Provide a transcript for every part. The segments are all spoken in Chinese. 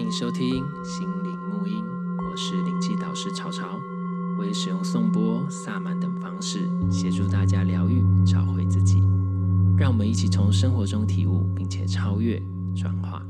迎收听心灵沐音，我是灵气导师潮潮，我也使用颂钵、萨满等方式协助大家疗愈、找回自己。让我们一起从生活中体悟，并且超越、转化。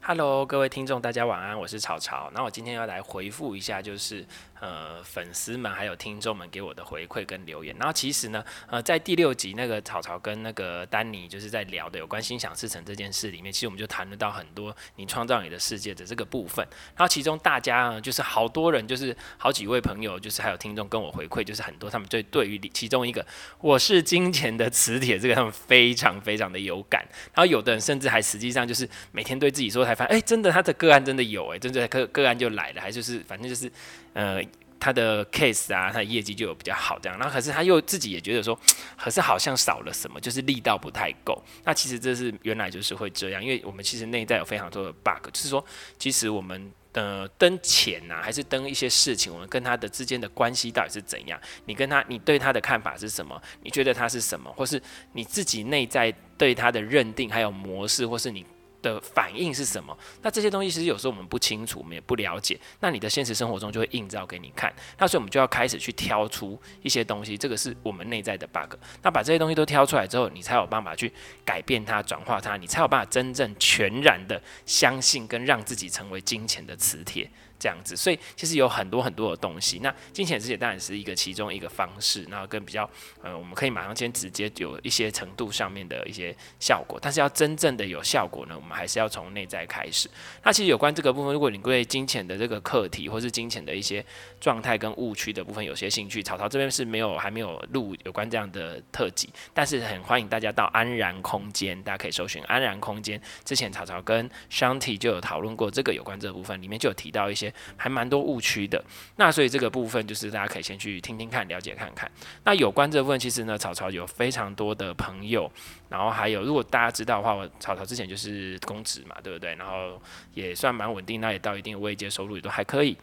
Hello，各位听众，大家晚安，我是潮潮。那我今天要来回复一下，就是。呃，粉丝们还有听众们给我的回馈跟留言，然后其实呢，呃，在第六集那个草草跟那个丹尼就是在聊的有关心想事成这件事里面，其实我们就谈论到很多你创造你的世界的这个部分。然后其中大家呢，就是好多人，就是好几位朋友，就是还有听众跟我回馈，就是很多他们对对于其中一个我是金钱的磁铁这个他们非常非常的有感。然后有的人甚至还实际上就是每天对自己说，才发现哎，真的他的个案真的有哎，真的个个案就来了，还就是反正就是。呃，他的 case 啊，他的业绩就有比较好这样，然后可是他又自己也觉得说，可是好像少了什么，就是力道不太够。那其实这是原来就是会这样，因为我们其实内在有非常多的 bug，就是说，其实我们呃登钱呐、还是登一些事情，我们跟他的之间的关系到底是怎样？你跟他，你对他的看法是什么？你觉得他是什么？或是你自己内在对他的认定还有模式，或是你。的反应是什么？那这些东西其实有时候我们不清楚，我们也不了解。那你的现实生活中就会映照给你看。那所以我们就要开始去挑出一些东西，这个是我们内在的 bug。那把这些东西都挑出来之后，你才有办法去改变它、转化它，你才有办法真正全然的相信跟让自己成为金钱的磁铁。这样子，所以其实有很多很多的东西。那金钱磁铁当然是一个其中一个方式，然后跟比较，呃，我们可以马上先直接有一些程度上面的一些效果。但是要真正的有效果呢，我们还是要从内在开始。那其实有关这个部分，如果你对金钱的这个课题，或是金钱的一些状态跟误区的部分有些兴趣，草草这边是没有还没有录有关这样的特辑，但是很欢迎大家到安然空间，大家可以搜寻安然空间。之前草草跟 Shanti 就有讨论过这个有关这个部分，里面就有提到一些。还蛮多误区的，那所以这个部分就是大家可以先去听听看，了解看看。那有关这部分，其实呢，草草有非常多的朋友，然后还有如果大家知道的话，我草草之前就是公职嘛，对不对？然后也算蛮稳定，那也到一定的位阶，收入也都还可以。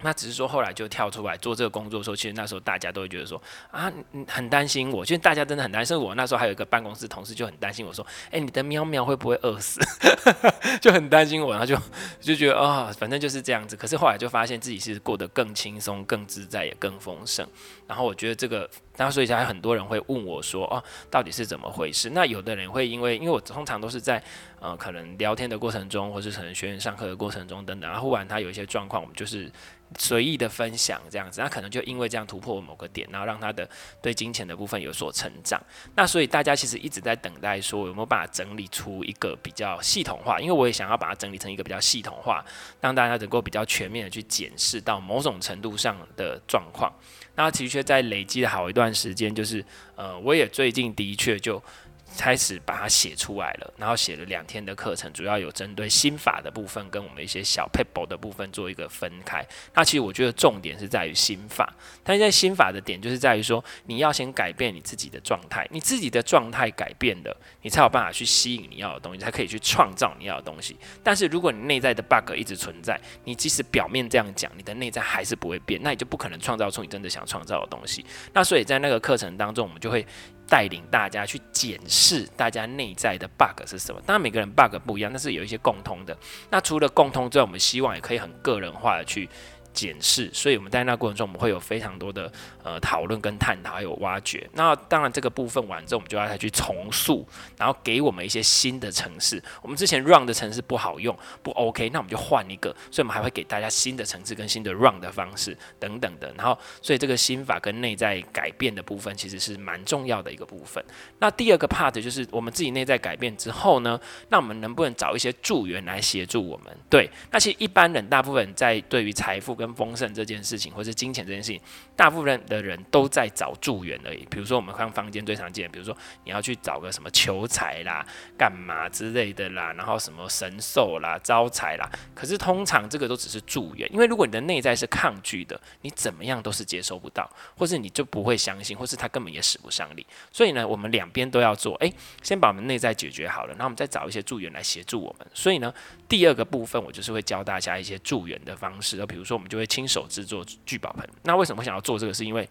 那只是说后来就跳出来做这个工作的时候，其实那时候大家都会觉得说啊，很担心我。其实大家真的很担心我。那时候还有一个办公室同事就很担心我说，哎，你的喵喵会不会饿死？就很担心我，然后就就觉得啊、反正就是这样子。可是后来就发现自己是过得更轻松、更自在，也更丰盛。然后我觉得这个，然所以才很多人会问我说，哦，到底是怎么回事？那有的人会因为，因为我通常都是在呃可能聊天的过程中，或是可能学员上课的过程中等等，然后忽然他有一些状况，我们就是。随意的分享这样子，那可能就因为这样突破某个点，然后让他的对金钱的部分有所成长。那所以大家其实一直在等待说有没有办法整理出一个比较系统化，因为我也想要把它整理成一个比较系统化，让大家能够比较全面的去检视到某种程度上的状况。那其实在累积了好一段时间，就是呃，我也最近的确就。开始把它写出来了，然后写了两天的课程，主要有针对心法的部分跟我们一些小撇步的部分做一个分开。那其实我觉得重点是在于心法，但是在心法的点就是在于说，你要先改变你自己的状态，你自己的状态改变了，你才有办法去吸引你要的东西，才可以去创造你要的东西。但是如果你内在的 bug 一直存在，你即使表面这样讲，你的内在还是不会变，那你就不可能创造出你真的想创造的东西。那所以在那个课程当中，我们就会。带领大家去检视是大家内在的 bug 是什么？当然每个人 bug 不一样，但是有一些共通的。那除了共通之外，我们希望也可以很个人化的去。检视，所以我们在那过程中，我们会有非常多的呃讨论跟探讨，还有挖掘。那当然这个部分完之后，我们就要再去重塑，然后给我们一些新的城市。我们之前 run 的城市不好用，不 OK，那我们就换一个。所以我们还会给大家新的城市跟新的 run 的方式等等的。然后，所以这个心法跟内在改变的部分，其实是蛮重要的一个部分。那第二个 part 就是我们自己内在改变之后呢，那我们能不能找一些助缘来协助我们？对，那其实一般人大部分在对于财富跟跟丰盛这件事情，或是金钱这件事情，大部分的人都在找助缘而已。比如说，我们看坊间最常见，比如说你要去找个什么求财啦、干嘛之类的啦，然后什么神兽啦、招财啦。可是通常这个都只是助缘，因为如果你的内在是抗拒的，你怎么样都是接收不到，或是你就不会相信，或是他根本也使不上力。所以呢，我们两边都要做。诶，先把我们内在解决好了，然后我们再找一些助缘来协助我们。所以呢，第二个部分我就是会教大家一些助缘的方式，比如说我们就会亲手制作聚宝盆。那为什么想要做这个？是因为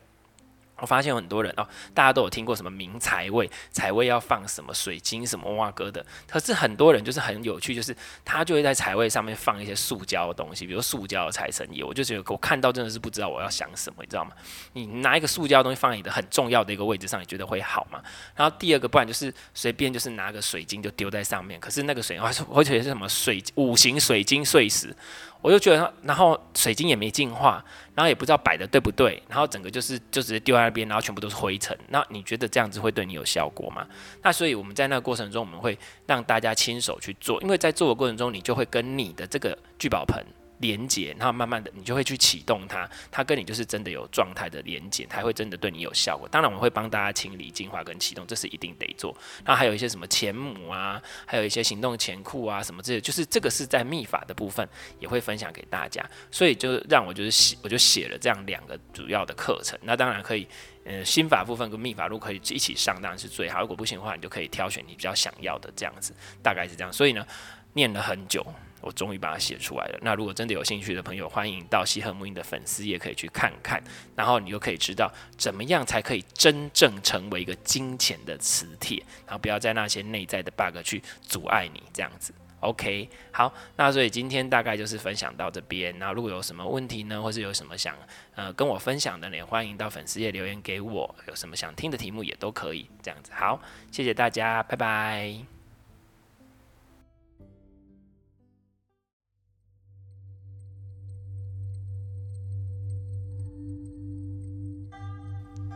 我发现有很多人哦，大家都有听过什么明财位，财位要放什么水晶什么哇哥的。可是很多人就是很有趣，就是他就会在财位上面放一些塑胶的东西，比如塑胶的财神爷。我就觉得我看到真的是不知道我要想什么，你知道吗？你拿一个塑胶东西放在你的很重要的一个位置上，你觉得会好吗？然后第二个，不然就是随便就是拿个水晶就丢在上面，可是那个水，我觉得是什么水五行水晶碎石。我就觉得，然后水晶也没净化，然后也不知道摆的对不对，然后整个就是就直接丢在那边，然后全部都是灰尘。那你觉得这样子会对你有效果吗？那所以我们在那个过程中，我们会让大家亲手去做，因为在做的过程中，你就会跟你的这个聚宝盆。连接，然后慢慢的，你就会去启动它，它跟你就是真的有状态的连接，它会真的对你有效果。当然，我们会帮大家清理、净化跟启动，这是一定得做。那还有一些什么钱母啊，还有一些行动钱库啊，什么这些，就是这个是在秘法的部分也会分享给大家。所以就让我就是写，我就写了这样两个主要的课程。那当然可以，呃，心法部分跟秘法如果可以一起上，当然是最好。如果不行的话，你就可以挑选你比较想要的这样子，大概是这样。所以呢，念了很久。我终于把它写出来了。那如果真的有兴趣的朋友，欢迎到西和母婴的粉丝页可以去看看，然后你就可以知道怎么样才可以真正成为一个金钱的磁铁，然后不要在那些内在的 bug 去阻碍你这样子。OK，好，那所以今天大概就是分享到这边。那如果有什么问题呢，或是有什么想呃跟我分享的呢，也欢迎到粉丝页留言给我。有什么想听的题目也都可以这样子。好，谢谢大家，拜拜。